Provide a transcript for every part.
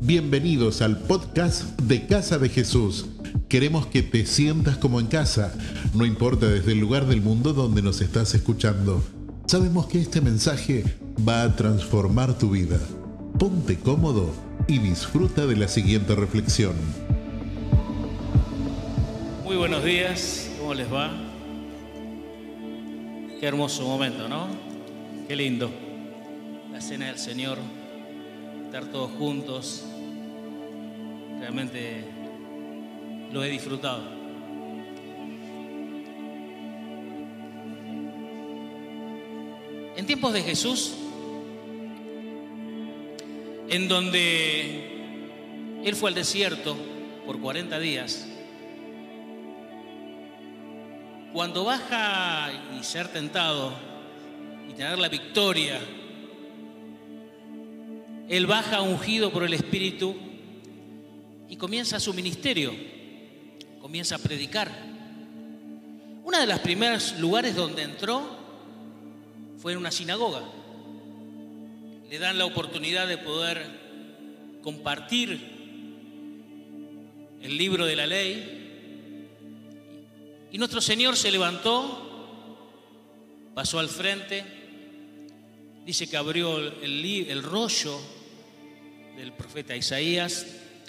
Bienvenidos al podcast de Casa de Jesús. Queremos que te sientas como en casa, no importa desde el lugar del mundo donde nos estás escuchando. Sabemos que este mensaje va a transformar tu vida. Ponte cómodo y disfruta de la siguiente reflexión. Muy buenos días, ¿cómo les va? Qué hermoso momento, ¿no? Qué lindo. La cena del Señor, estar todos juntos. Realmente lo he disfrutado. En tiempos de Jesús, en donde Él fue al desierto por 40 días, cuando baja y ser tentado y tener la victoria, Él baja ungido por el Espíritu y comienza su ministerio, comienza a predicar. Uno de los primeros lugares donde entró fue en una sinagoga. Le dan la oportunidad de poder compartir el libro de la ley. Y nuestro Señor se levantó, pasó al frente, dice que abrió el, el rollo del profeta Isaías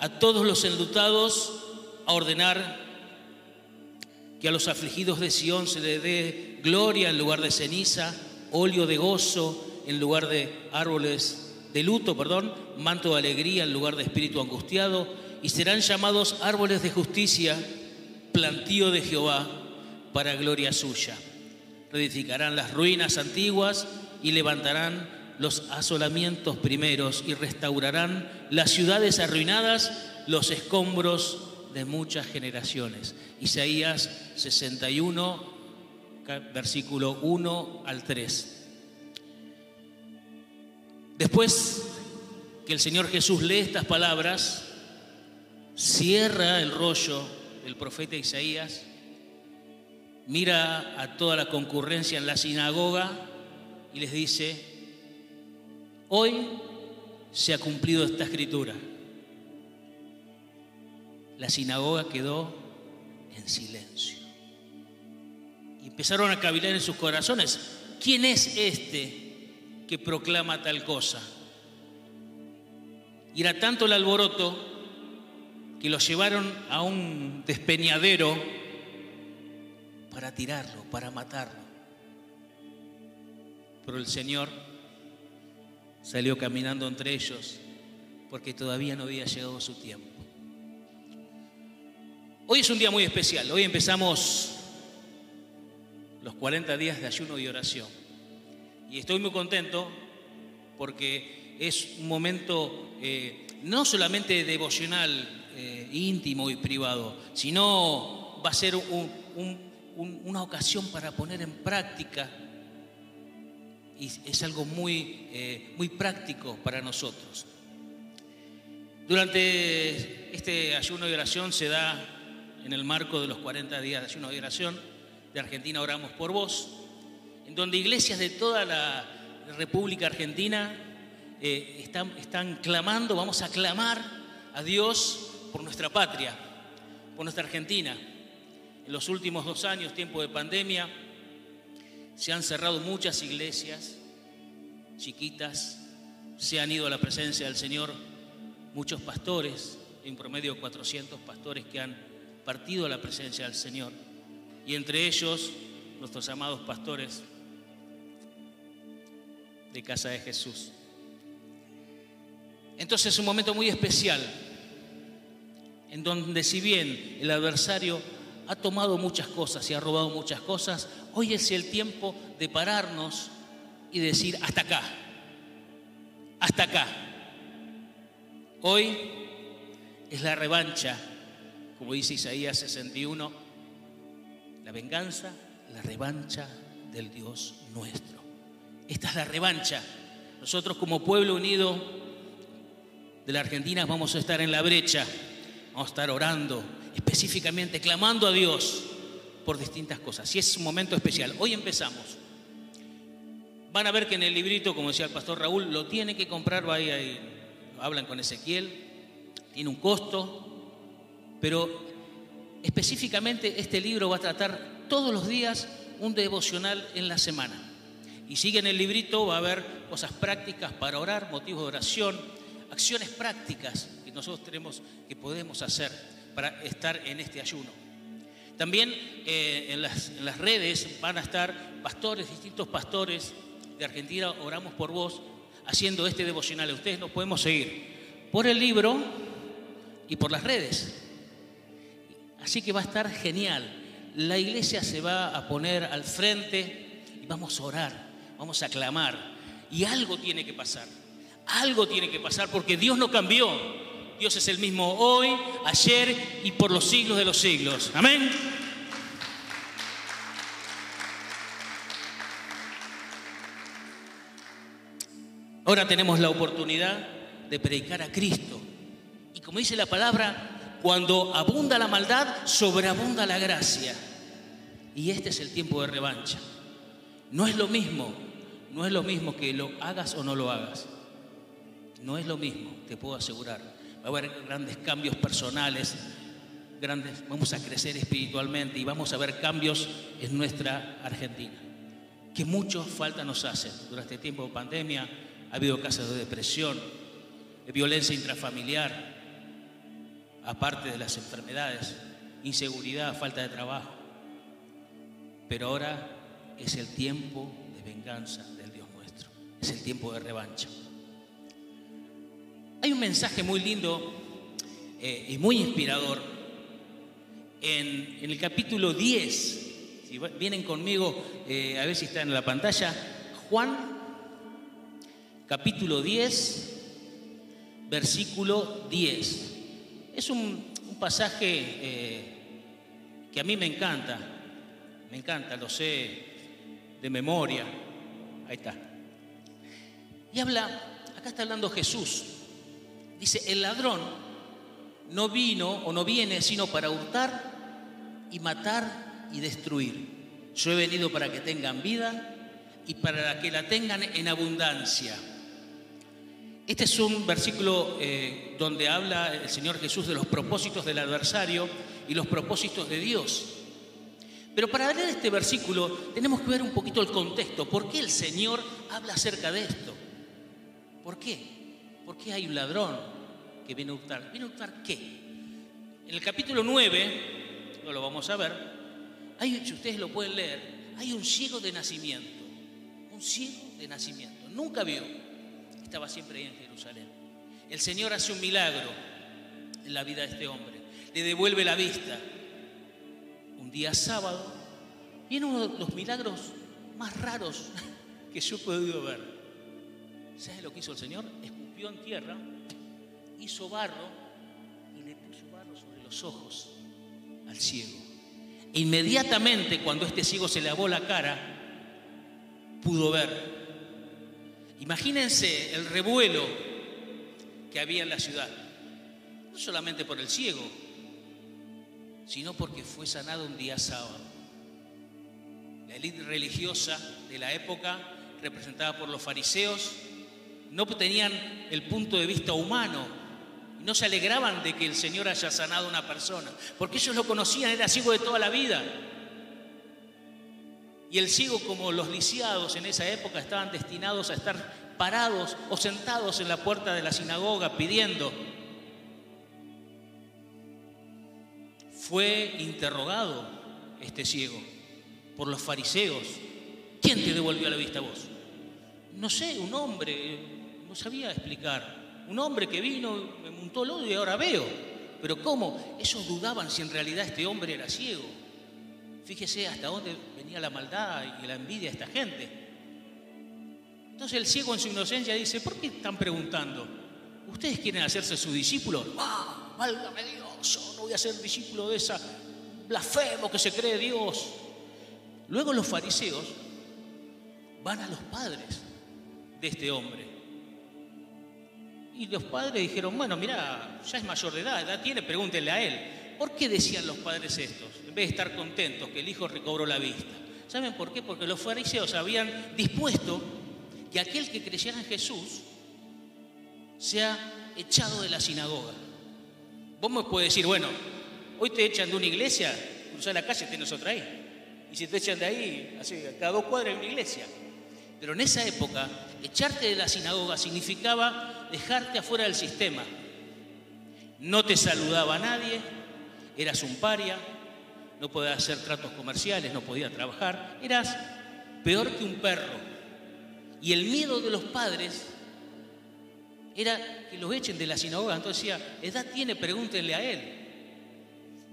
a todos los enlutados, a ordenar que a los afligidos de Sión se le dé gloria en lugar de ceniza, óleo de gozo en lugar de árboles de luto, perdón, manto de alegría en lugar de espíritu angustiado, y serán llamados árboles de justicia, plantío de Jehová para gloria suya. Reedificarán las ruinas antiguas y levantarán los asolamientos primeros y restaurarán las ciudades arruinadas, los escombros de muchas generaciones. Isaías 61, versículo 1 al 3. Después que el Señor Jesús lee estas palabras, cierra el rollo del profeta Isaías, mira a toda la concurrencia en la sinagoga y les dice, Hoy se ha cumplido esta escritura. La sinagoga quedó en silencio. Y empezaron a cavilar en sus corazones. ¿Quién es este que proclama tal cosa? Y era tanto el alboroto que lo llevaron a un despeñadero para tirarlo, para matarlo. Pero el Señor salió caminando entre ellos porque todavía no había llegado su tiempo. Hoy es un día muy especial, hoy empezamos los 40 días de ayuno y oración. Y estoy muy contento porque es un momento eh, no solamente devocional, eh, íntimo y privado, sino va a ser una ocasión para poner en práctica y es algo muy, eh, muy práctico para nosotros. Durante este ayuno de oración se da en el marco de los 40 días de ayuno de oración de Argentina Oramos por Vos, en donde iglesias de toda la República Argentina eh, están, están clamando, vamos a clamar a Dios por nuestra patria, por nuestra Argentina. En los últimos dos años, tiempo de pandemia, se han cerrado muchas iglesias chiquitas, se han ido a la presencia del Señor muchos pastores, en promedio 400 pastores que han partido a la presencia del Señor. Y entre ellos nuestros amados pastores de Casa de Jesús. Entonces es un momento muy especial, en donde si bien el adversario ha tomado muchas cosas y ha robado muchas cosas, hoy es el tiempo de pararnos y decir, hasta acá, hasta acá. Hoy es la revancha, como dice Isaías 61, la venganza, la revancha del Dios nuestro. Esta es la revancha. Nosotros como pueblo unido de la Argentina vamos a estar en la brecha, vamos a estar orando, específicamente clamando a Dios por distintas cosas. Y es un momento especial. Hoy empezamos. Van a ver que en el librito, como decía el pastor Raúl, lo tiene que comprar, y hablan con Ezequiel, tiene un costo, pero específicamente este libro va a tratar todos los días un devocional en la semana. Y sigue en el librito, va a haber cosas prácticas para orar, motivos de oración, acciones prácticas que nosotros tenemos, que podemos hacer para estar en este ayuno. También eh, en, las, en las redes van a estar pastores, distintos pastores de Argentina, oramos por vos, haciendo este devocional. Ustedes nos podemos seguir por el libro y por las redes. Así que va a estar genial. La iglesia se va a poner al frente y vamos a orar, vamos a clamar. Y algo tiene que pasar. Algo tiene que pasar porque Dios no cambió. Dios es el mismo hoy, ayer y por los siglos de los siglos. Amén. Ahora tenemos la oportunidad de predicar a Cristo. Y como dice la palabra, cuando abunda la maldad, sobreabunda la gracia. Y este es el tiempo de revancha. No es lo mismo, no es lo mismo que lo hagas o no lo hagas. No es lo mismo, te puedo asegurar. Va a haber grandes cambios personales, grandes, vamos a crecer espiritualmente y vamos a ver cambios en nuestra Argentina, que mucho falta nos hacen durante este tiempo de pandemia, ha habido casos de depresión, de violencia intrafamiliar, aparte de las enfermedades, inseguridad, falta de trabajo. Pero ahora es el tiempo de venganza del Dios nuestro, es el tiempo de revancha. Hay un mensaje muy lindo eh, y muy inspirador en, el capítulo 10. Si vienen conmigo, eh, a ver si está en la pantalla, Juan capítulo 10, versículo 10. Es un, un pasaje eh, que a mí me encanta, me encanta, lo sé de memoria. Ahí está. Y habla, acá está hablando Jesús. Dice, el ladrón no vino o no viene sino para hurtar y matar y destruir. Yo he venido para que tengan vida y para que la tengan en abundancia. Este es un versículo eh, donde habla el Señor Jesús de los propósitos del adversario y los propósitos de Dios. Pero para leer este versículo tenemos que ver un poquito el contexto. ¿Por qué el Señor habla acerca de esto? ¿Por qué? ¿Por qué hay un ladrón que viene a hurtar? ¿Viene a hurtar qué? En el capítulo 9, no lo vamos a ver, hay, si ustedes lo pueden leer, hay un ciego de nacimiento. Un ciego de nacimiento. Nunca vio estaba siempre ahí en Jerusalén. El Señor hace un milagro en la vida de este hombre. Le devuelve la vista. Un día sábado, viene uno de los milagros más raros que yo he podido ver. ¿Sabes lo que hizo el Señor? Escupió en tierra, hizo barro y le puso barro sobre los ojos al ciego. E inmediatamente cuando este ciego se lavó la cara, pudo ver Imagínense el revuelo que había en la ciudad, no solamente por el ciego, sino porque fue sanado un día sábado. La élite religiosa de la época, representada por los fariseos, no tenían el punto de vista humano, no se alegraban de que el Señor haya sanado a una persona, porque ellos lo conocían, era ciego de toda la vida. Y el ciego, como los lisiados en esa época, estaban destinados a estar parados o sentados en la puerta de la sinagoga pidiendo. Fue interrogado este ciego por los fariseos. ¿Quién te devolvió la vista a vos? No sé, un hombre, no sabía explicar. Un hombre que vino, me montó el odio y ahora veo. Pero ¿cómo? Ellos dudaban si en realidad este hombre era ciego. Fíjese hasta dónde venía la maldad y la envidia de esta gente. Entonces el ciego en su inocencia dice, ¿por qué están preguntando? ¿Ustedes quieren hacerse su discípulo? ¡Ah! válgame Dios, yo no voy a ser discípulo de esa blasfemo que se cree Dios. Luego los fariseos van a los padres de este hombre. Y los padres dijeron, bueno, mira, ya es mayor de edad, edad tiene, pregúntenle a él. ¿Por qué decían los padres estos? En vez de estar contentos que el hijo recobró la vista. ¿Saben por qué? Porque los fariseos habían dispuesto que aquel que creyera en Jesús sea echado de la sinagoga. Vos me puedes decir, bueno, hoy te echan de una iglesia, cruzar la calle, tienes otra ahí. Y si te echan de ahí, así, cada dos cuadras hay una iglesia. Pero en esa época, echarte de la sinagoga significaba dejarte afuera del sistema. No te saludaba nadie, eras un paria, no podías hacer tratos comerciales, no podías trabajar, eras peor que un perro. Y el miedo de los padres era que los echen de la sinagoga. Entonces decía, edad tiene, pregúntenle a él.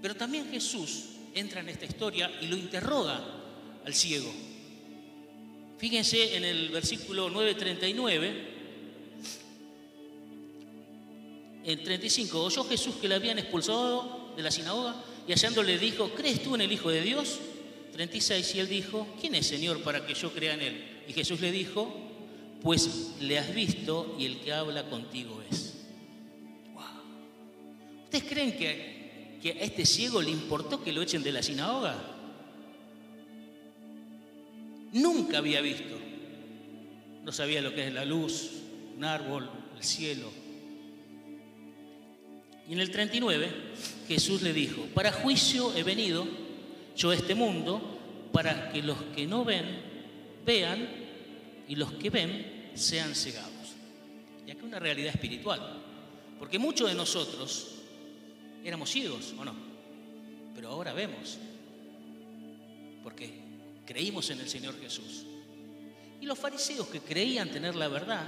Pero también Jesús entra en esta historia y lo interroga al ciego. Fíjense en el versículo 9:39, en 35, oyó Jesús que le habían expulsado de la sinagoga y hallándole dijo, ¿crees tú en el Hijo de Dios? 36, y él dijo, ¿quién es Señor para que yo crea en él? Y Jesús le dijo, pues le has visto y el que habla contigo es. ¿Ustedes creen que, que a este ciego le importó que lo echen de la sinagoga? Nunca había visto. No sabía lo que es la luz, un árbol, el cielo. Y en el 39 Jesús le dijo, para juicio he venido yo a este mundo para que los que no ven vean y los que ven sean cegados. Y aquí una realidad espiritual, porque muchos de nosotros éramos ciegos, ¿o no? Pero ahora vemos, porque creímos en el Señor Jesús. Y los fariseos que creían tener la verdad,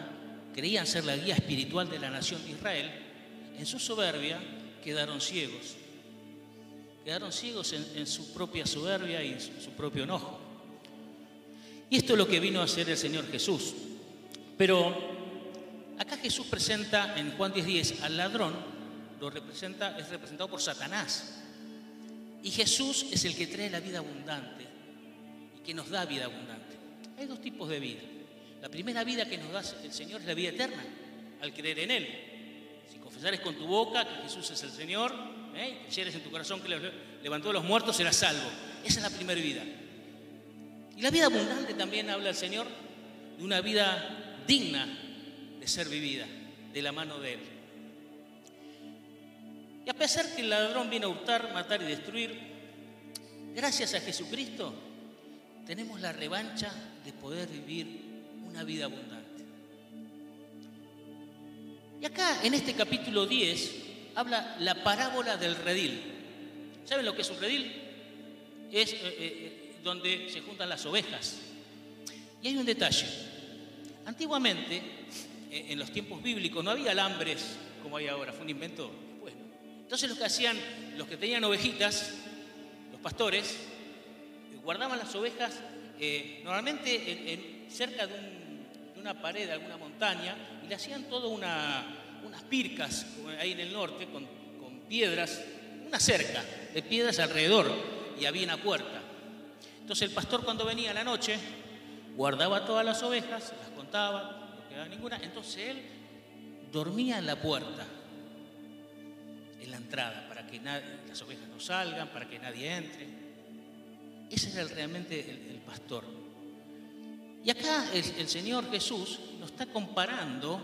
creían ser la guía espiritual de la nación de Israel, en su soberbia quedaron ciegos. Quedaron ciegos en, su propia soberbia y en su, propio enojo. Y esto es lo que vino a hacer el Señor Jesús. Pero acá Jesús presenta en Juan 10:10 al ladrón, lo representa, es representado por Satanás. Y Jesús es el que trae la vida abundante que nos da vida abundante. Hay dos tipos de vida. La primera vida que nos da el Señor es la vida eterna, al creer en Él. Si confesares con tu boca que Jesús es el Señor, ¿eh? y en tu corazón que levantó a los muertos, serás salvo. Esa es la primera vida. Y la vida abundante también habla el Señor de una vida digna de ser vivida, de la mano de Él. Y a pesar que el ladrón viene a hurtar, matar y destruir, gracias a Jesucristo, tenemos la revancha de poder vivir una vida abundante. Y acá en este capítulo 10 habla la parábola del redil. ¿Saben lo que es un redil? Es eh, eh, eh, donde se juntan las ovejas. Y hay un detalle. Antiguamente, en los tiempos bíblicos, no había alambres como hay ahora, fue un invento después. Entonces lo que hacían los que tenían ovejitas, los pastores, guardaban las ovejas eh, normalmente en, cerca de, una pared, de alguna montaña, y le hacían todo unas pircas ahí en el norte con, piedras, una cerca de piedras alrededor, y había una puerta. Entonces el pastor cuando venía la noche, guardaba todas las ovejas, las contaba, no quedaba ninguna, entonces él dormía en la puerta, en la entrada, para que las ovejas no salgan, para que nadie entre. Ese era realmente el, pastor. Y acá el, Señor Jesús nos está comparando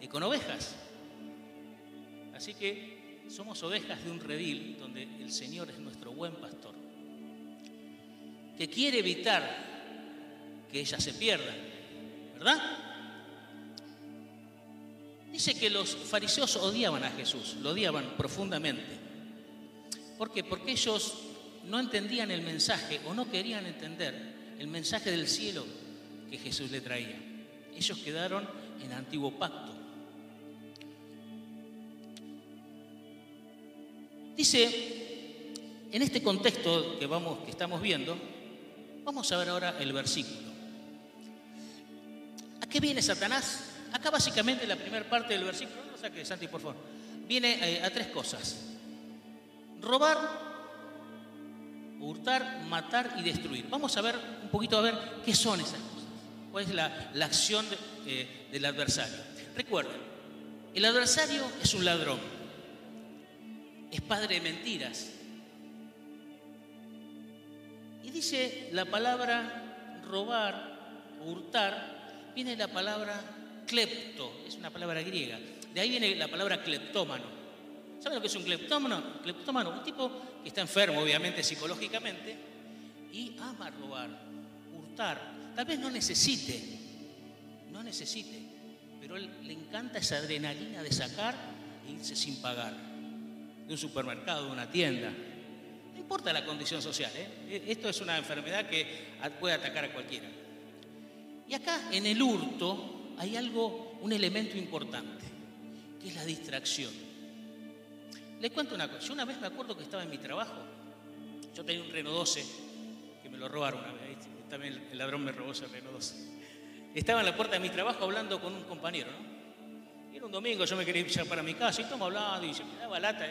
eh, con ovejas. Así que somos ovejas de un redil donde el Señor es nuestro buen pastor, que quiere evitar que ellas se pierdan, ¿verdad? Dice que los fariseos odiaban a Jesús, lo odiaban profundamente. ¿Por qué? Porque ellos no entendían el mensaje o no querían entender el mensaje del cielo que Jesús le traía. Ellos quedaron en antiguo pacto. Dice, en este contexto que, vamos, que estamos viendo, vamos a ver ahora el versículo. ¿A qué viene Satanás? Acá básicamente la primera parte del versículo, no saque Santi por favor. viene eh, a tres cosas. Robar, hurtar, matar y destruir. Vamos a ver un poquito a ver qué son esas cosas. ¿Cuál es la, acción eh, del adversario? Recuerden, el adversario es un ladrón. Es padre de mentiras. Y dice la palabra robar, hurtar, viene la palabra clepto, es una palabra griega. De ahí viene la palabra cleptómano. ¿Saben lo que es un cleptómano? Cleptómano, un tipo que está enfermo, obviamente, psicológicamente, y ama robar, hurtar. Tal vez no necesite, no necesite, pero él le encanta esa adrenalina de sacar e irse sin pagar. De un supermercado, de una tienda. No importa la condición social, ¿eh? esto es una enfermedad que puede atacar a cualquiera. Y acá en el hurto hay algo, un elemento importante que es la distracción. Les cuento una cosa. Yo una vez me acuerdo que estaba en mi trabajo. Yo tenía un Renault 12 que me lo robaron una vez. También el ladrón me robó ese Renault 12. Estaba en la puerta de mi trabajo hablando con un compañero, ¿no? era un domingo, yo me quería ir para mi casa y estamos hablando y se me daba lata.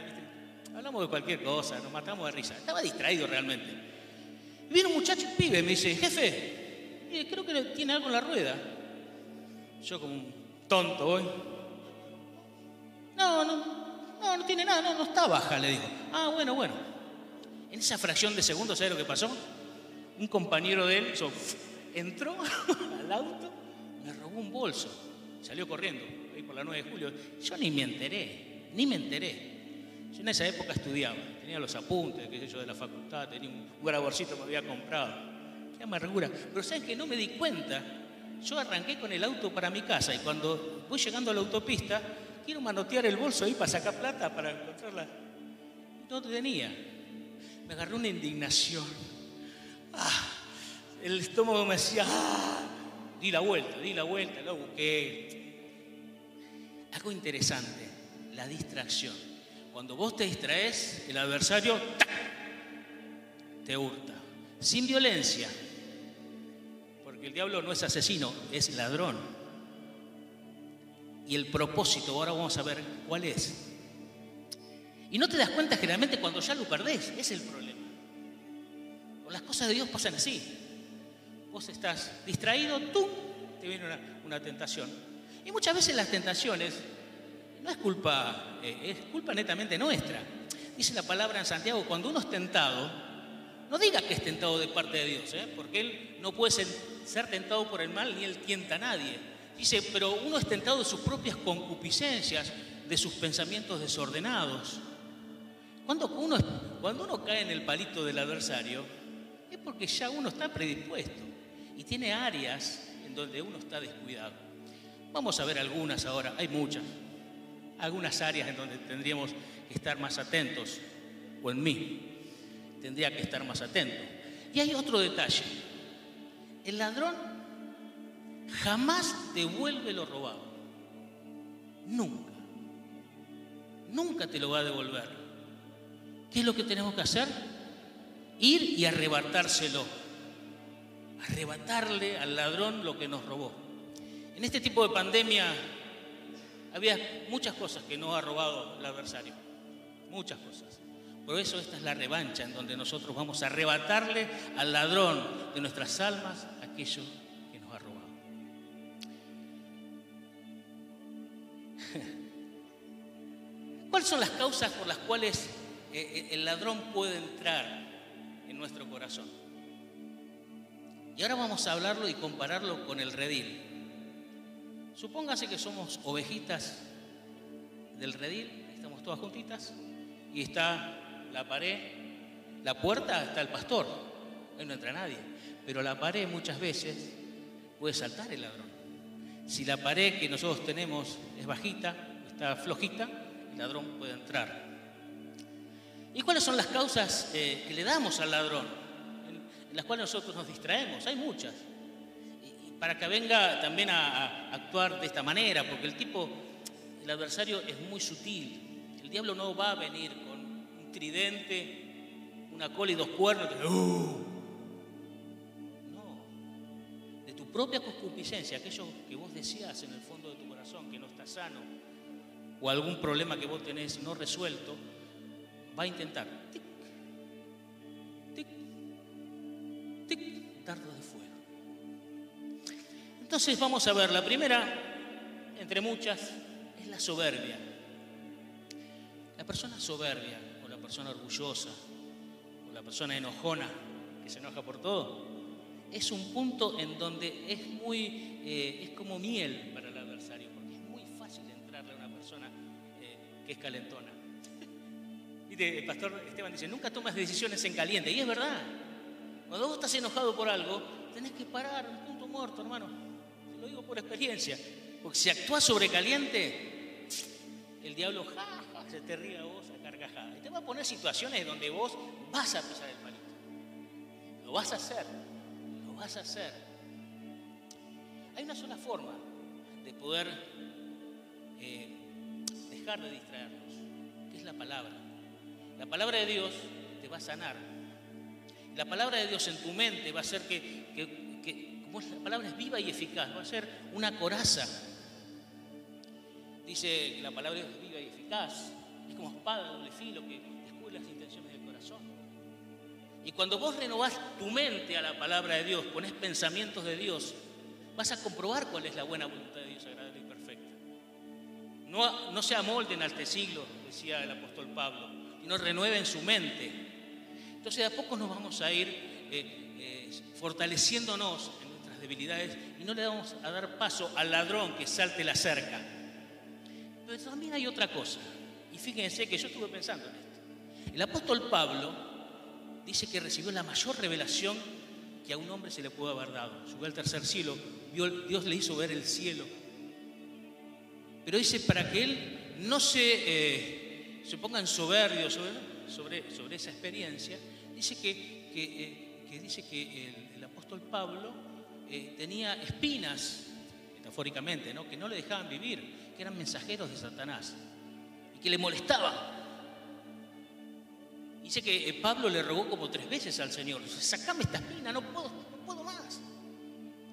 Hablamos de cualquier cosa, nos matamos de risa. Estaba distraído realmente. Y viene un muchacho, pibe, me dice, jefe, creo que tiene algo en la rueda. Yo como un tonto voy no, no, no, no tiene nada, no, no está baja, le digo. Ah, bueno, bueno. En esa fracción de segundos, ¿sabe lo que pasó? Un compañero de él entró al auto, me robó un bolso, salió corriendo, ahí por la 9 de julio. Yo ni me enteré, ni me enteré. Yo en esa época estudiaba, tenía los apuntes, qué sé yo, de la facultad, tenía un, graborcito que me había comprado. Qué amargura. Pero ¿saben que no me di cuenta? Yo arranqué con el auto para mi casa y cuando voy llegando a la autopista, quiero manotear el bolso ahí para sacar plata, para encontrarla. No tenía. Me agarró una indignación. Ah, el estómago me decía, ah, di la vuelta, di la vuelta, lo busqué. Algo interesante, la distracción. Cuando vos te distraes, el adversario te hurta. Sin violencia, porque el diablo no es asesino, es ladrón. Y el propósito, ahora vamos a ver cuál es. Y no te das cuenta generalmente cuando ya lo perdés, es el problema. Las cosas de Dios pasan así. Vos estás distraído, tú te viene una, tentación. Y muchas veces las tentaciones no es culpa, eh, es culpa netamente nuestra. Dice la palabra en Santiago, cuando uno es tentado, no diga que es tentado de parte de Dios, ¿eh? porque Él no puede ser, ser tentado por el mal ni Él tienta a nadie. Dice, pero uno es tentado de sus propias concupiscencias, de sus pensamientos desordenados. Cuando uno, cuando uno cae en el palito del adversario, es porque ya uno está predispuesto y tiene áreas en donde uno está descuidado. Vamos a ver algunas ahora, hay muchas, algunas áreas en donde tendríamos que estar más atentos, o en mí tendría que estar más atento. Y hay otro detalle, el ladrón jamás devuelve lo robado. Nunca. Nunca te lo va a devolver. ¿Qué es lo que tenemos que hacer? Ir y arrebatárselo. Arrebatarle al ladrón lo que nos robó. En este tipo de pandemia había muchas cosas que no ha robado el adversario. Muchas cosas. Por eso esta es la revancha en donde nosotros vamos a arrebatarle al ladrón de nuestras almas aquello ¿Cuáles son las causas por las cuales eh, eh, el ladrón puede entrar en nuestro corazón? Y ahora vamos a hablarlo y compararlo con el redil. Supóngase que somos ovejitas del redil, estamos todas juntitas, y está la pared, la puerta está el pastor, ahí no entra nadie, pero la pared muchas veces puede saltar el ladrón. Si la pared que nosotros tenemos es bajita, está flojita, el ladrón puede entrar. ¿Y cuáles son las causas eh, que le damos al ladrón? En, las cuales nosotros nos distraemos. Hay muchas. Para que venga también a, actuar de esta manera, porque el tipo, el adversario es muy sutil. El diablo no va a venir con un tridente, una cola y dos cuernos. ¡uh! No. De tu propia concupiscencia, aquello que vos decías en el fondo de tu corazón, que no está sano, o algún problema que vos tenés no resuelto, va a intentar. Tic, tic, tic, dardo de fuego. Entonces vamos a ver, la primera, entre muchas, es la soberbia. La persona soberbia, o la persona orgullosa, o la persona enojona, que se enoja por todo, es un punto en donde es muy, eh, es como miel que es calentona. Viste, el pastor Esteban dice, nunca tomas decisiones en caliente, y es verdad. Cuando vos estás enojado por algo, tenés que parar un punto muerto, hermano. Te lo digo por experiencia. Porque si actúas sobre caliente, el diablo ja, se te ríe a vos a carcajada. Y te va a poner situaciones donde vos vas a pisar el palito. Lo vas a hacer. Lo vas a hacer. Hay una sola forma de poder eh, de distraernos, que es la palabra. La palabra de Dios te va a sanar. La palabra de Dios en tu mente va a hacer que, que, que como la palabra es viva y eficaz, va a ser una coraza. Dice que la palabra es viva y eficaz, es como espada de doble filo que descubre las intenciones del corazón. Y cuando vos renovás tu mente a la palabra de Dios, pones pensamientos de Dios, vas a comprobar cuál es la buena voluntad de Dios agradable. No, se amolden a este siglo, decía el apóstol Pablo, y no renueven su mente. Entonces a poco nos vamos a ir eh, eh, fortaleciéndonos en nuestras debilidades y no le vamos a dar paso al ladrón que salte la cerca. Pero también hay otra cosa, y fíjense que yo estuve pensando en esto. El apóstol Pablo dice que recibió la mayor revelación que a un hombre se le pudo haber dado. Subió al tercer cielo, Dios le hizo ver el cielo. Pero dice, para que él no se, eh, se ponga en soberbio sobre, sobre, esa experiencia, dice que, que, eh, dice que el, el, apóstol Pablo eh, tenía espinas, metafóricamente, ¿no? que no le dejaban vivir, que eran mensajeros de Satanás y que le molestaban. Dice que eh, Pablo le rogó como tres veces al Señor, sacame esta espina, no puedo, no puedo más.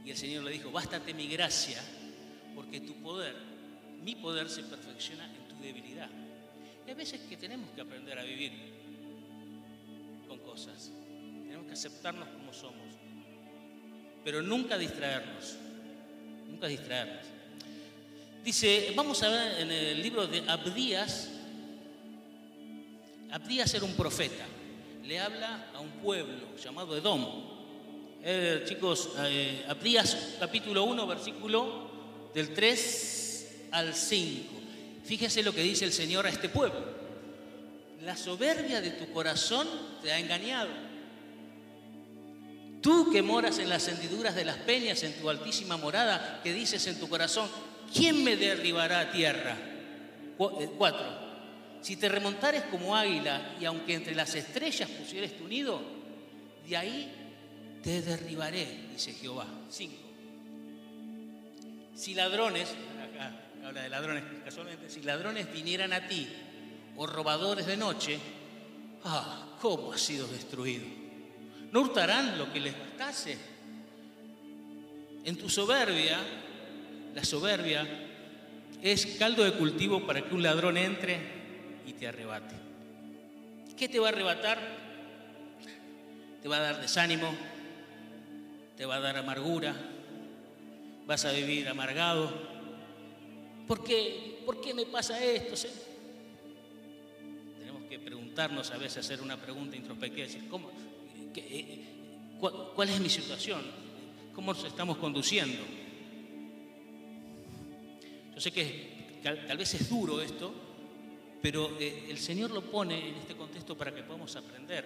Y el Señor le dijo, bástate mi gracia, porque tu poder, mi poder se perfecciona en tu debilidad. Y hay veces que tenemos que aprender a vivir con cosas, tenemos que aceptarnos como somos, pero nunca distraernos, nunca distraernos. Dice, vamos a ver en el libro de Abdías, Abdías era un profeta, le habla a un pueblo llamado Edom. Eh, chicos, eh, Abdías capítulo 1, versículo del 3 al 5. Fíjese lo que dice el Señor a este pueblo. La soberbia de tu corazón te ha engañado. Tú que moras en las hendiduras de las peñas, en tu altísima morada, que dices en tu corazón, ¿quién me derribará a tierra? eh, Cuatro. Si te remontares como águila y aunque entre las estrellas pusieres tu nido, de ahí te derribaré, dice Jehová. Cinco. Si ladrones, acá habla de ladrones casualmente, si ladrones vinieran a ti o robadores de noche, ah, cómo has sido destruido. No hurtarán lo que les bastase. En tu soberbia, la soberbia es caldo de cultivo para que un ladrón entre y te arrebate. ¿Qué te va a arrebatar? Te va a dar desánimo, te va a dar amargura, vas a vivir amargado. ¿Por qué? ¿Por qué me pasa esto? Tenemos que preguntarnos a veces, hacer una pregunta introspectiva, decir, ¿cómo, qué, cuál, ¿cuál es mi situación? ¿Cómo nos estamos conduciendo? Yo sé que tal vez es duro esto, pero eh, el Señor lo pone en este contexto para que podamos aprender.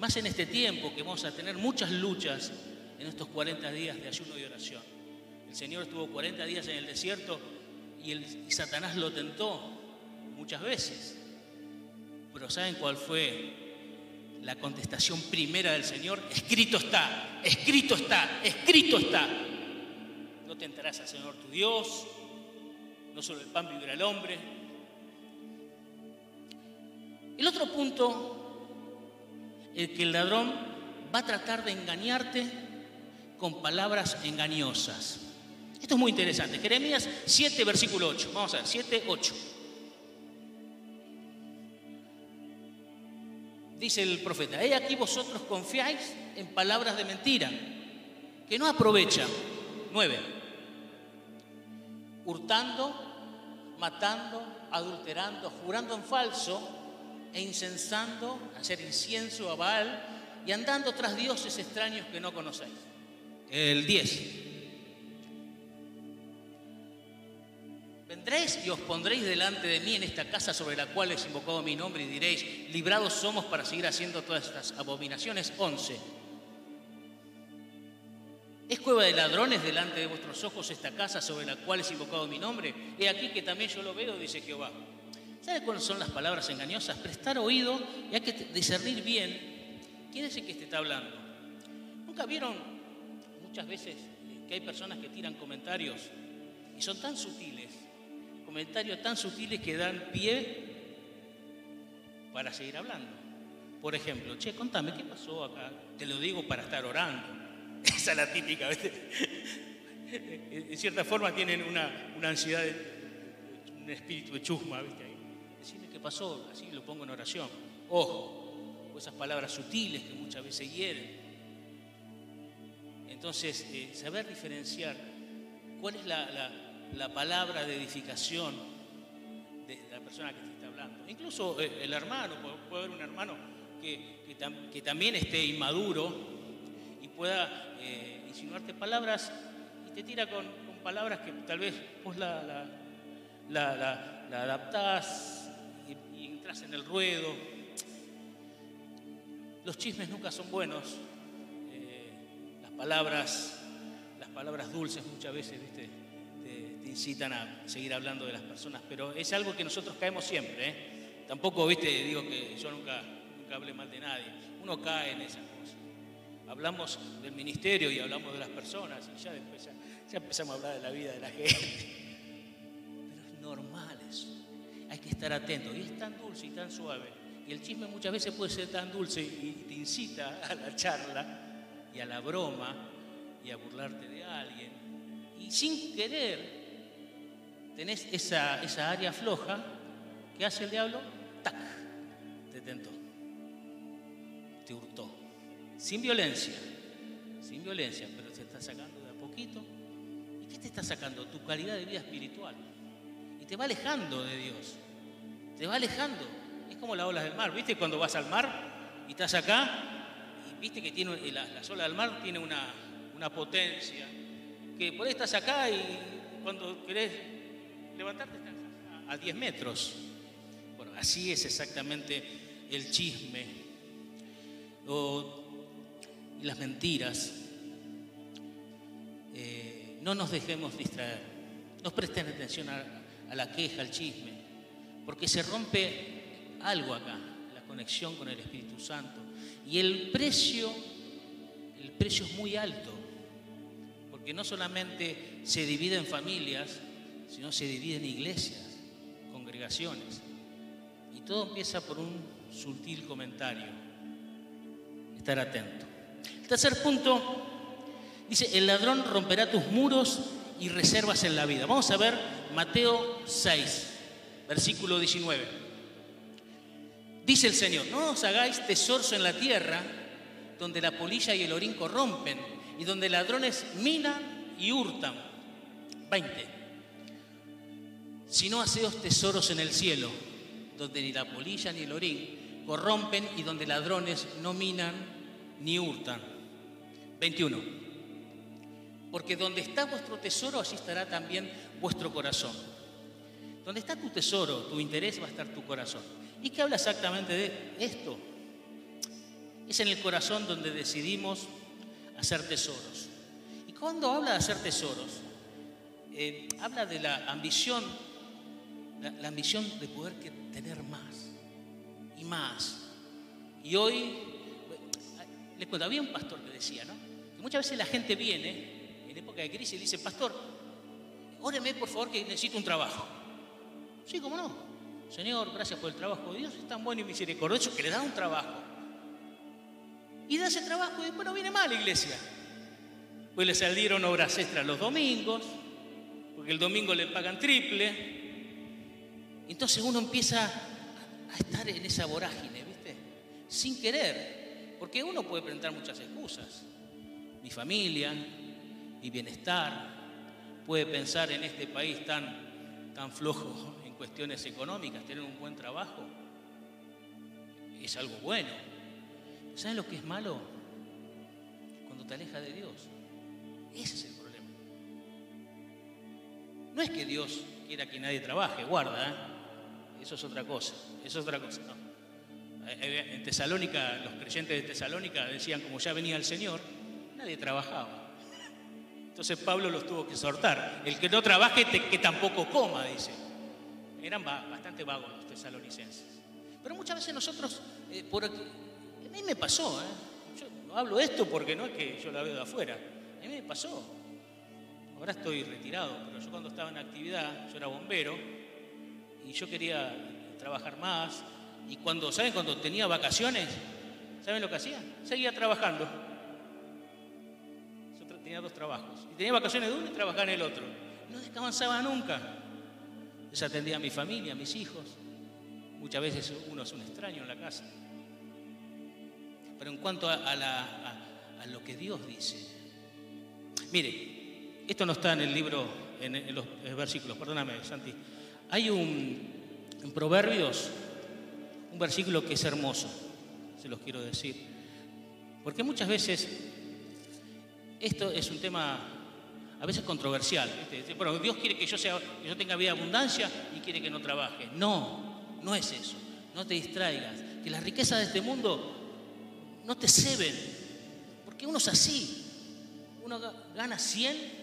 Más en este tiempo que vamos a tener muchas luchas en estos 40 días de ayuno y oración. El Señor estuvo 40 días en el desierto y, el, Satanás lo tentó muchas veces. Pero ¿saben cuál fue la contestación primera del Señor? Escrito está, escrito está, escrito está. No tentarás al Señor tu Dios, no solo el pan vivirá el hombre, el otro punto es que el ladrón va a tratar de engañarte con palabras engañosas. Esto es muy interesante. Jeremías 7, versículo 8. Vamos a ver, 7, 8. Dice el profeta, he aquí vosotros confiáis en palabras de mentira, que no aprovechan. 9. Hurtando, matando, adulterando, jurando en falso e incensando, hacer incienso a Baal y andando tras dioses extraños que no conocéis. El 10 Vendréis y os pondréis delante de mí en esta casa sobre la cual es invocado mi nombre y diréis, librados somos para seguir haciendo todas estas abominaciones. 11. ¿Es cueva de ladrones delante de vuestros ojos esta casa sobre la cual es invocado mi nombre? He aquí que también yo lo veo, dice Jehová. ¿Sabe cuáles son las palabras engañosas? Prestar oído y hay que discernir bien quién es el que te está hablando. ¿Nunca vieron muchas veces que hay personas que tiran comentarios y son tan sutiles comentarios tan sutiles que dan pie para seguir hablando. Por ejemplo, che, contame, ¿qué pasó acá? Te lo digo para estar orando. Esa es la típica, En cierta forma tienen una, ansiedad, un espíritu de chusma, ¿viste? Decime qué pasó, así lo pongo en oración. Ojo, esas palabras sutiles que muchas veces hieren. Entonces, eh, saber diferenciar cuál es la palabra de edificación de la persona que te está hablando. Incluso eh, el hermano, puede haber un hermano que, que, también esté inmaduro y pueda eh, insinuarte palabras y te tira con, palabras que tal vez vos la, la, adaptás y, entras en el ruedo. Los chismes nunca son buenos. Eh, las palabras, las palabras dulces muchas veces, ¿viste? Incitan a seguir hablando de las personas, pero es algo que nosotros caemos siempre. ¿eh? Tampoco, viste, digo que yo nunca, nunca hablé mal de nadie. Uno cae en esas cosas. Hablamos del ministerio y hablamos de las personas y ya después ya, empezamos a hablar de la vida de la gente. Pero es normal eso. Hay que estar atento. Y es tan dulce y tan suave. Y el chisme muchas veces puede ser tan dulce y te incita a la charla y a la broma y a burlarte de alguien. Y sin querer tenés esa, esa área floja, ¿qué hace el diablo? ¡Tac! Te tentó. Te hurtó. Sin violencia. Sin violencia, pero te está sacando de a poquito. ¿Y qué te está sacando? Tu calidad de vida espiritual. Y te va alejando de Dios. Te va alejando. Es como las olas del mar. ¿Viste cuando vas al mar y estás acá? Y viste que tiene, la, la olas del mar tiene una, una potencia. Que por ahí estás acá y cuando querés levantarte a 10 metros. Bueno, así es exactamente el chisme o las mentiras. Eh, no nos dejemos distraer, no presten atención a, a la queja, al chisme, porque se rompe algo acá, la conexión con el Espíritu Santo. Y el precio, el precio es muy alto, porque no solamente se divide en familias, sino se divide en iglesias, congregaciones. Y todo empieza por un sutil comentario. Estar atento. El tercer punto dice, el ladrón romperá tus muros y reservas en la vida. Vamos a ver Mateo 6, versículo 19. Dice el Señor, no os hagáis tesoros en la tierra donde la polilla y el orín corrompen y donde ladrones minan y hurtan. 20 sino haceos tesoros en el cielo, donde ni la polilla ni el orín corrompen y donde ladrones no minan ni hurtan. 21. Porque donde está vuestro tesoro, allí estará también vuestro corazón. Donde está tu tesoro, tu interés, va a estar tu corazón. ¿Y qué habla exactamente de esto? Es en el corazón donde decidimos hacer tesoros. Y cuando habla de hacer tesoros, eh, habla de la ambición la, ambición de poder tener más y más. Y hoy, les cuento, había un pastor que decía, ¿no? Que muchas veces la gente viene en época de crisis y dice, pastor, óreme por favor que necesito un trabajo. Sí, cómo no. Señor, gracias por el trabajo. Dios es tan bueno y misericordioso que le da un trabajo. Y da ese trabajo y después no viene mal la iglesia. Pues le salieron obras extras los domingos, porque el domingo le pagan triple, entonces uno empieza a estar en esa vorágine, ¿viste? sin querer, porque uno puede presentar muchas excusas. Mi familia, mi bienestar, puede pensar en este país tan, tan flojo en cuestiones económicas, tener un buen trabajo, es algo bueno. ¿Sabes lo que es malo? Cuando te alejas de Dios. Ese es el problema. No es que Dios quiera que nadie trabaje, guarda, ¿eh? Eso es otra cosa, eso es otra cosa. Eh, eh, en Tesalónica, los creyentes de Tesalónica decían, como ya venía el Señor, nadie trabajaba. Entonces Pablo los tuvo que exhortar. El que no trabaje, que tampoco coma, dice. Eran bastante vagos los tesalonicenses. Pero muchas veces nosotros, por aquí, a mí me pasó, yo hablo esto porque no es que yo la veo de afuera, a mí me pasó. Ahora estoy retirado, pero yo cuando estaba en actividad, yo era bombero y yo quería trabajar más. Y cuando, ¿saben? Cuando tenía vacaciones, ¿saben lo que hacía? Seguía trabajando. Yo tenía dos trabajos. Y tenía vacaciones de uno y trabajaba en el otro. No descansaba nunca. Desatendía a mi familia, a mis hijos. Muchas veces uno es un extraño en la casa. Pero en cuanto a, a lo que Dios dice, mire, esto no está en el libro, en, los versículos, perdóname, Santi. Hay un, en Proverbios, un versículo que es hermoso, se los quiero decir. Porque muchas veces esto es un tema a veces controversial. Bueno, Dios quiere que yo, sea, que yo tenga vida abundancia y quiere que no trabaje. No, no es eso. No te distraigas. Que las riquezas de este mundo no te ceben. Porque uno es así. Uno gana 100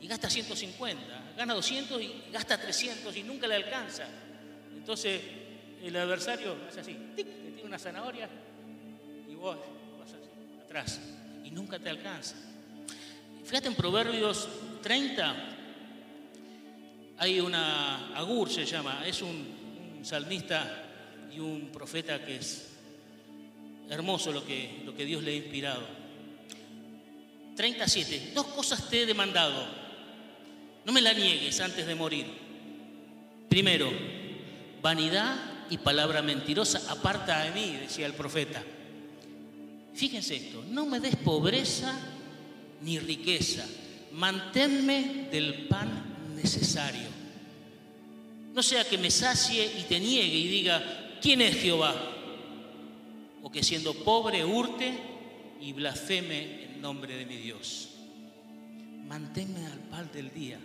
y gasta 150. Gana 200 y gasta 300 y nunca le alcanza. Entonces el adversario es así. te tira una zanahoria y vos vas así, atrás. Y nunca te alcanza. Fíjate en Proverbios 30. Hay una, Agur se llama, es un, un salmista y un profeta que es Hermoso lo que, lo que Dios le ha inspirado. 37. Dos cosas te he demandado. No me la niegues antes de morir. Primero, vanidad y palabra mentirosa. Aparta de mí, decía el profeta. Fíjense esto, no me des pobreza ni riqueza. Manténme del pan necesario. No sea que me sacie y te niegue y diga, ¿quién es Jehová? o que siendo pobre hurte y blasfeme en nombre de mi Dios. Manténme al par del día,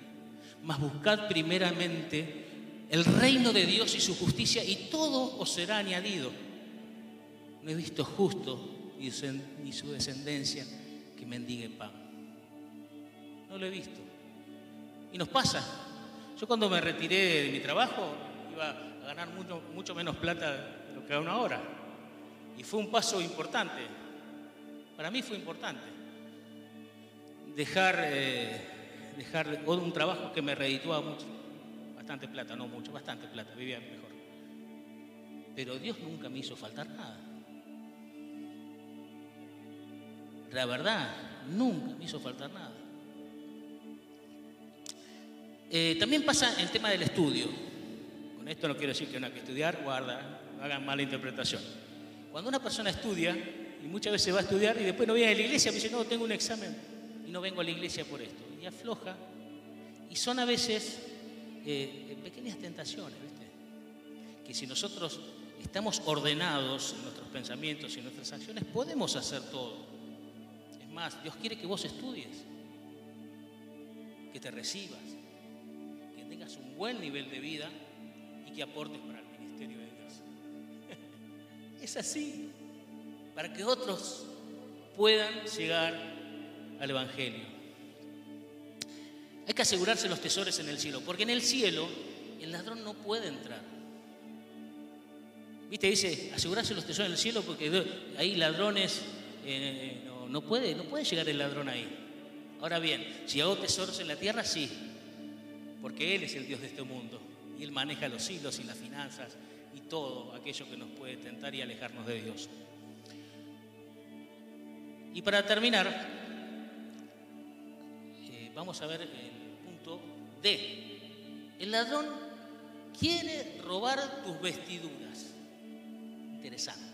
mas buscad primeramente el reino de Dios y su justicia y todo os será añadido. No he visto justo ni su descendencia que mendigue pan. No lo he visto. Y nos pasa. Yo cuando me retiré de mi trabajo iba a ganar mucho, mucho menos plata de lo que gano ahora. Y fue un paso importante. Para mí fue importante. Dejar, eh, dejar un trabajo que me redituaba mucho. Bastante plata, no mucho, bastante plata, vivía mejor. Pero Dios nunca me hizo faltar nada. La verdad, nunca me hizo faltar nada. Eh, también pasa el tema del estudio. Con esto no quiero decir que no hay que estudiar, guarda, no hagan mala interpretación. Cuando una persona estudia, y muchas veces va a estudiar y después no viene a la iglesia, me dice, no, tengo un examen y no vengo a la iglesia por esto. Y afloja. Y son a veces eh, pequeñas tentaciones. Que si nosotros estamos ordenados en nuestros pensamientos y en nuestras acciones, podemos hacer todo. Es más, Dios quiere que vos estudies, que te recibas, que tengas un buen nivel de vida y que aportes para el ministerio de es así, para que otros puedan llegar al Evangelio. Hay que asegurarse los tesoros en el cielo, porque en el cielo el ladrón no puede entrar. ¿Viste? Dice, asegurarse los tesoros en el cielo porque hay ladrones, eh, no, puede, no llegar el ladrón ahí. Ahora bien, si hago tesoros en la tierra, sí, porque Él es el Dios de este mundo y Él maneja los hilos y las finanzas y todo aquello que nos puede tentar y alejarnos de Dios. Y para terminar, eh, vamos a ver punto D. El ladrón quiere robar tus vestiduras. Interesante.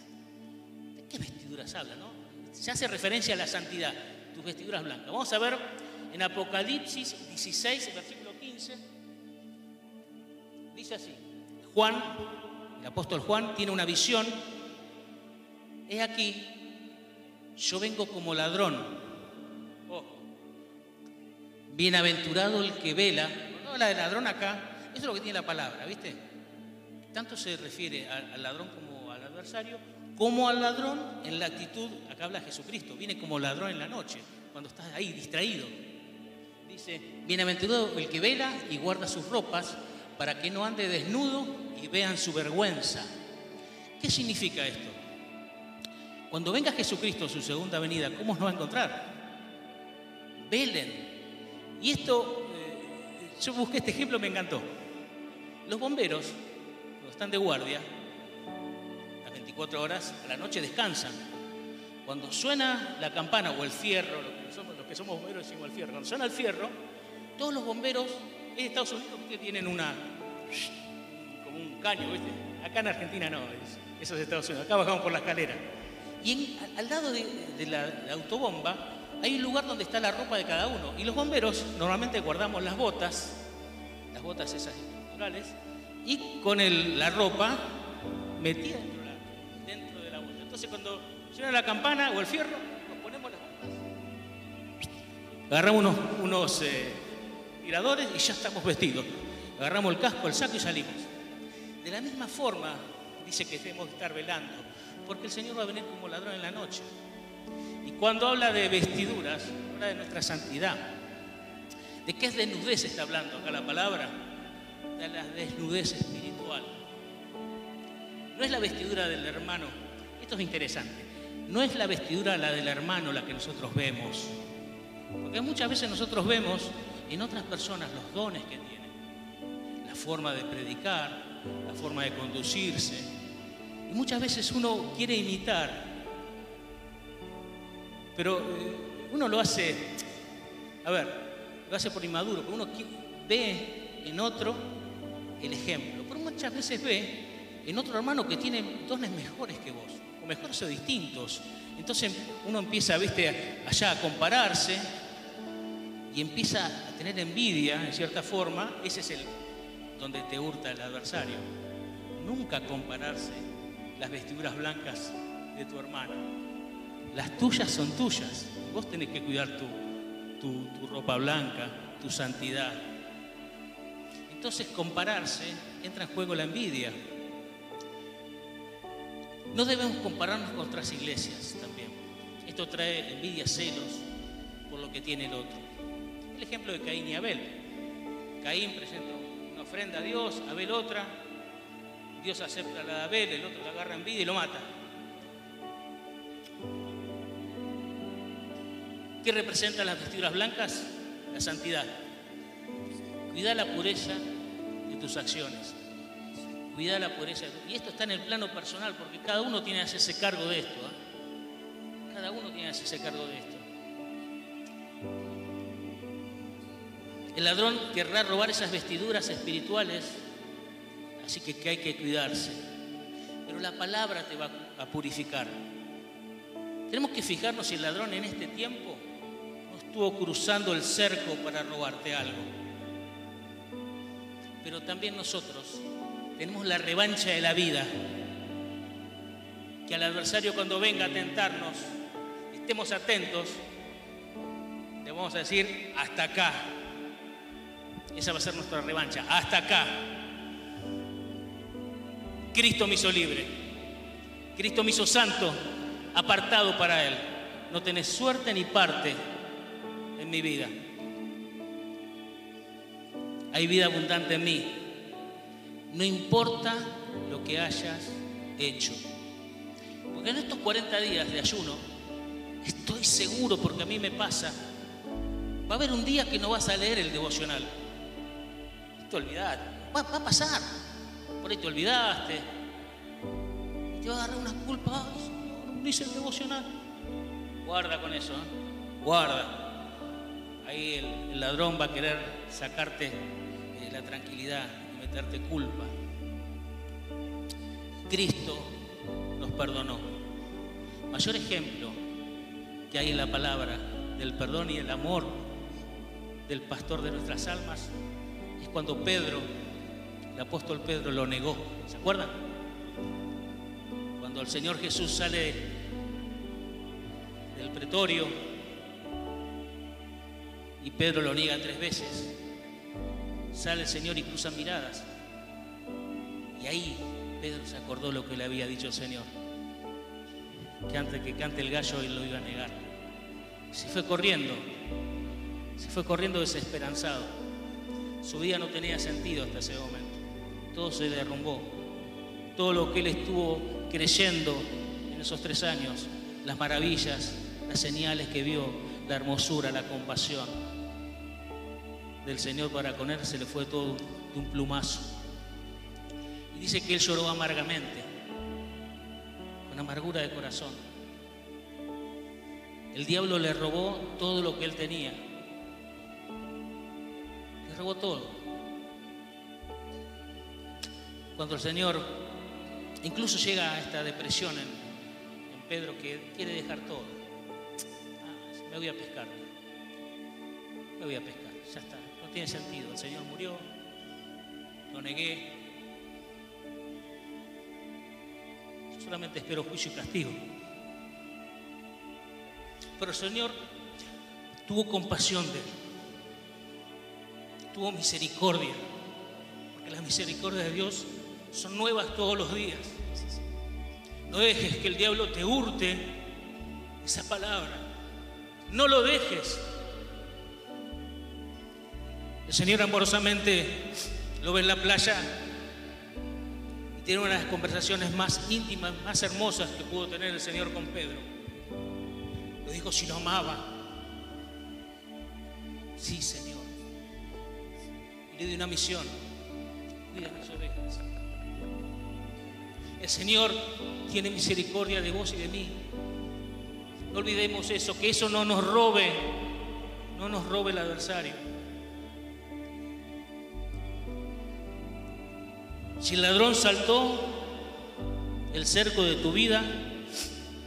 ¿qué vestiduras habla? No? Se hace referencia a la santidad, tus vestiduras blancas. Vamos a ver en Apocalipsis 16, versículo 15. Dice así, Juan, el apóstol Juan, tiene una visión. He aquí, yo vengo como ladrón. Bienaventurado el que vela. No habla de ladrón acá, eso es lo que tiene la palabra, ¿viste? Tanto se refiere al ladrón como al adversario, como al ladrón en la actitud, acá habla Jesucristo, viene como ladrón en la noche, cuando estás ahí distraído. Dice, bienaventurado el que vela y guarda sus ropas para que no ande desnudo y vean su vergüenza. ¿Qué significa esto? Cuando venga Jesucristo su segunda venida, ¿cómo nos va a encontrar? Velen. Y esto, eh, yo busqué este ejemplo, me encantó. Los bomberos, cuando están de guardia, las 24 horas, a la noche descansan. Cuando suena la campana o el fierro, los que somos, que somos bomberos decimos el fierro, cuando suena el fierro, todos los bomberos en Estados Unidos tienen una, como un caño, ¿viste? Acá en Argentina no, eso es Estados Unidos, acá bajamos por la escalera. Y al lado de, la autobomba hay un lugar donde está la ropa de cada uno. Y los bomberos normalmente guardamos las botas, las botas esas y con la ropa metida dentro, de la bota. Entonces cuando suena la campana o el fierro, nos ponemos las botas. Agarramos unos, unos eh, tiradores y ya estamos vestidos. Agarramos el casco, el saco y salimos. De la misma forma, dice que debemos estar velando, porque el Señor va a venir como ladrón en la noche. Y cuando habla de vestiduras, habla de nuestra santidad. ¿De qué es desnudez está hablando acá la palabra? de la desnudez espiritual. No es la vestidura del hermano, esto es interesante, no es la vestidura la del hermano la que nosotros vemos, porque muchas veces nosotros vemos en otras personas los dones que tienen, la forma de predicar, la forma de conducirse, y muchas veces uno quiere imitar, pero eh, uno lo hace, a ver, lo hace por inmaduro, porque uno ve en otro el ejemplo. Pero muchas veces ve en otro hermano que tiene dones mejores que vos, o mejores o distintos. Entonces uno empieza, viste, allá a compararse y empieza a tener envidia, en cierta forma. Ese es el donde te hurta el adversario. Nunca compararse las vestiduras blancas de tu hermano. Las tuyas son tuyas. Vos tenés que cuidar tu ropa blanca, tu santidad. Entonces compararse entra en juego la envidia. No debemos compararnos con otras iglesias también. Esto trae envidia, celos por lo que tiene el otro. El ejemplo de Caín y Abel. Caín presenta una ofrenda a Dios, Abel otra. Dios acepta la de Abel, el otro la agarra envidia y lo mata. ¿Qué representan las vestiduras blancas? La santidad. Cuida la pureza de tus acciones. Cuida la pureza. Y esto está en el plano personal, porque cada uno tiene que hacerse cargo de esto. ¿eh? Cada uno tiene que hacerse cargo de esto. El ladrón querrá robar esas vestiduras espirituales, así que, hay que cuidarse. Pero la palabra te va a purificar. Tenemos que fijarnos si el ladrón en este tiempo estuvo cruzando el cerco para robarte algo pero también nosotros tenemos la revancha de la vida. Que al adversario cuando venga a tentarnos, estemos atentos, le vamos a decir, hasta acá. Esa va a ser nuestra revancha, hasta acá. Cristo me hizo libre, Cristo me hizo santo, apartado para Él. No tenés suerte ni parte en mi vida hay vida abundante en mí. No importa lo que hayas hecho. Porque en estos 40 días de ayuno, estoy seguro, porque a mí me pasa, va a haber un día que no vas a leer el devocional. Te olvidaste. Va, a pasar. Por ahí te olvidaste. Y te va a agarrar una culpa. no dice el devocional. Guarda con eso. ¿eh? Guarda. Ahí el ladrón va a querer sacarte la tranquilidad y meterte culpa. Cristo nos perdonó. mayor ejemplo que hay en la palabra del perdón y el amor del pastor de nuestras almas es cuando Pedro, el apóstol Pedro, lo negó. ¿Se acuerdan? Cuando el Señor Jesús sale del pretorio y Pedro lo niega tres veces, sale el Señor y cruzan miradas. Y ahí Pedro se acordó lo que le había dicho el Señor, que antes que cante el gallo él lo iba a negar. Se fue corriendo, se fue corriendo desesperanzado. Su vida no tenía sentido hasta ese momento. Todo se derrumbó. Todo lo que él estuvo creyendo en esos tres años, las maravillas, las señales que vio, la hermosura, la compasión del Señor para con él, se le fue todo de un plumazo. Y dice que él lloró amargamente, con amargura de corazón. El diablo le robó todo lo que él tenía. Le robó todo. Cuando el Señor incluso llega a esta depresión en, Pedro que quiere dejar todo. Ah, me voy a pescar. Me voy a pescar. Ya está. No tiene sentido. El Señor murió. Lo negué. Solamente espero juicio y castigo. Pero el Señor tuvo compasión de él. Tuvo misericordia. Porque las misericordias de Dios son nuevas todos los días. No dejes que el diablo te hurte esa palabra. No lo dejes. El Señor amorosamente lo ve en la playa y tiene una de las conversaciones más íntimas, más hermosas que pudo tener el Señor con Pedro. Lo dijo si lo amaba. Sí, Señor. Y le dio una misión. Cuida las ovejas. El Señor tiene misericordia de vos y de mí. No olvidemos eso, que eso no nos robe, no nos robe el adversario. Si el ladrón saltó el cerco de tu vida,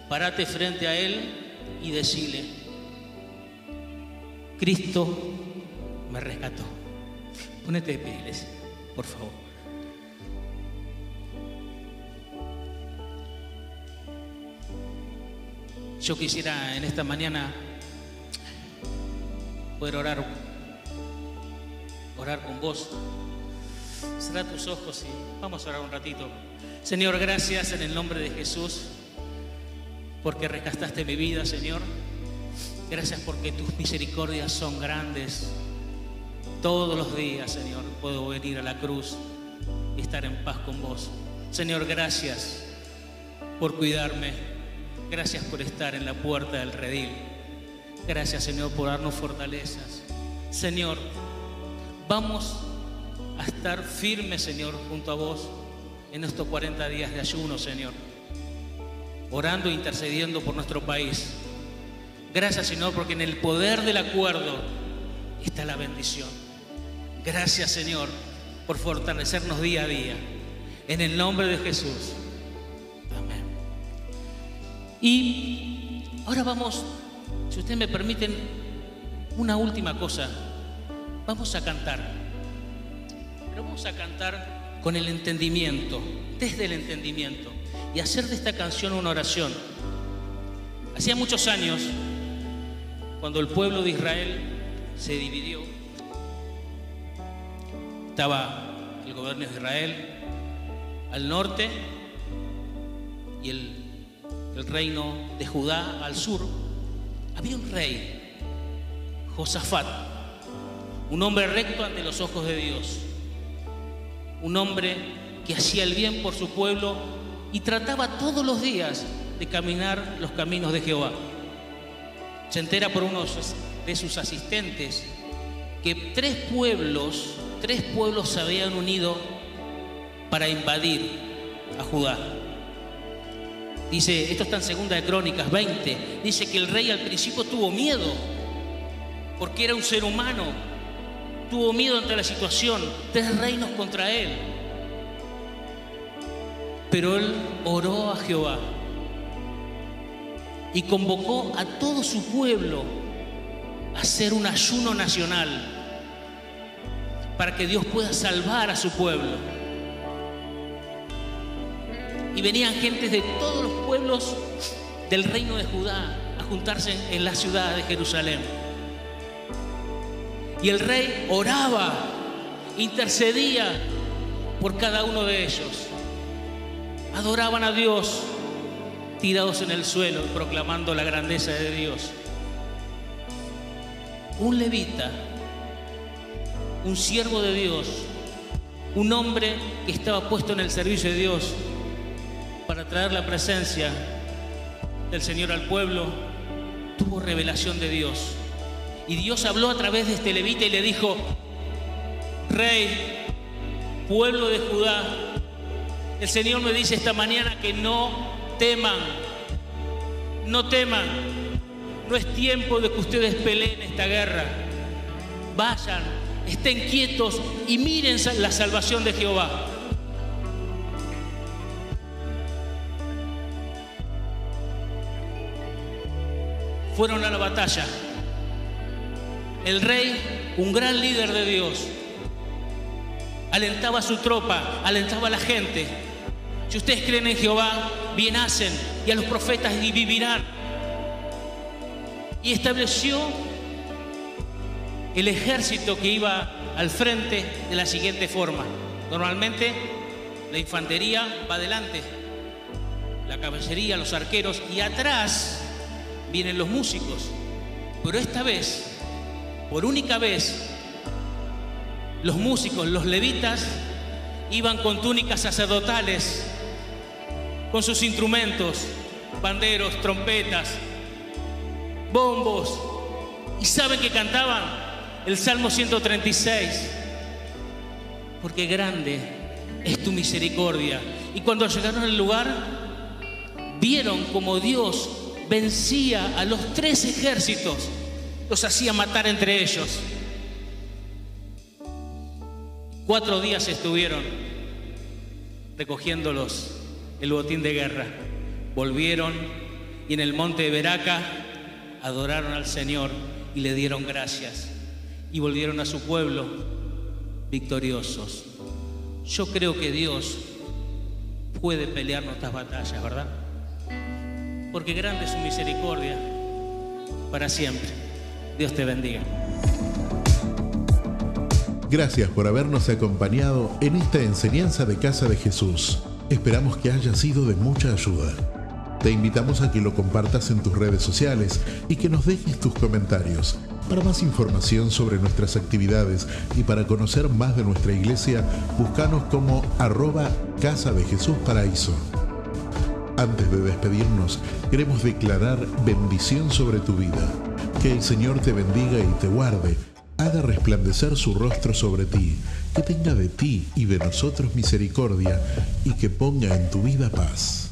parate frente a él y decile, Cristo me rescató. Ponete de pie, por favor. Yo quisiera en esta mañana poder orar, orar con vos. Tus ojos y vamos a orar un ratito. Señor, gracias en el nombre de Jesús porque rescataste mi vida, Señor. Gracias porque tus misericordias son grandes. Todos los días, Señor, puedo venir a la cruz y estar en paz con vos. Señor, gracias por cuidarme, Gracias por estar en la puerta del redil. Gracias, Señor, por darnos fortalezas. Señor, vamos a estar firmes, Señor, junto a vos en estos 40 días de ayuno, Señor. Orando e intercediendo por nuestro país. Gracias, Señor, porque en el poder del acuerdo está la bendición. Gracias, Señor, por fortalecernos día a día. En el nombre de Jesús. Y ahora vamos, si ustedes me permiten, una última cosa. Vamos a cantar. Pero vamos a cantar con el entendimiento, desde el entendimiento, y hacer de esta canción una oración. Hacía muchos años, cuando el pueblo de Israel se dividió, estaba el gobierno de Israel al norte y el el reino de Judá al sur, había un rey, Josafat, un hombre recto ante los ojos de Dios, un hombre que hacía el bien por su pueblo y trataba todos los días de caminar los caminos de Jehová. Se entera por uno de sus asistentes que tres pueblos, tres pueblos se habían unido para invadir a Judá. Dice, esto está en segunda de Crónicas 20, dice que el rey al principio tuvo miedo, porque era un ser humano, tuvo miedo ante la situación, tres reinos contra él. Pero él oró a Jehová y convocó a todo su pueblo a hacer un ayuno nacional para que Dios pueda salvar a su pueblo. Y venían gentes de todos los pueblos del reino de Judá a juntarse en la ciudad de Jerusalén. Y el rey oraba, intercedía por cada uno de ellos. Adoraban a Dios tirados en el suelo, proclamando la grandeza de Dios. Un levita, un siervo de Dios, un hombre que estaba puesto en el servicio de Dios para traer la presencia del Señor al pueblo, tuvo revelación de Dios. Y Dios habló a través de este levita y le dijo, Rey, pueblo de Judá, el Señor me dice esta mañana que no teman, no teman. No es tiempo de que ustedes peleen esta guerra. Vayan, estén quietos y miren la salvación de Jehová. Fueron a la batalla. El rey, un gran líder de Dios, alentaba a su tropa, alentaba a la gente. Si ustedes creen en Jehová, bien hacen, y a los profetas y vivirán. Y estableció el ejército que iba al frente de la siguiente forma. Normalmente la infantería va adelante, la caballería, los arqueros, y atrás vienen los músicos. Pero esta vez, por única vez, los músicos, los levitas, iban con túnicas sacerdotales con sus instrumentos, banderos, trompetas, bombos. ¿Y saben que cantaban? El Salmo 136. Porque grande es tu misericordia. Y cuando llegaron al lugar, vieron como Dios vencía a los tres ejércitos, los hacía matar entre ellos. Cuatro días estuvieron recogiéndolos el botín de guerra. Volvieron y en el monte de Veraca adoraron al Señor y le dieron gracias. Y volvieron a su pueblo victoriosos. Yo creo que Dios puede pelear nuestras batallas, ¿verdad? Porque grande es su misericordia para siempre. Dios te bendiga. Gracias por habernos acompañado en esta enseñanza de Casa de Jesús. Esperamos que haya sido de mucha ayuda. Te invitamos a que lo compartas en tus redes sociales y que nos dejes tus comentarios. Para más información sobre nuestras actividades y para conocer más de nuestra iglesia, búscanos como arroba Casa de Jesús Paraíso. Antes de despedirnos, queremos declarar bendición sobre tu vida. Que el Señor te bendiga y te guarde haga resplandecer su rostro sobre ti, que tenga de ti y de nosotros misericordia, y que ponga en tu vida paz.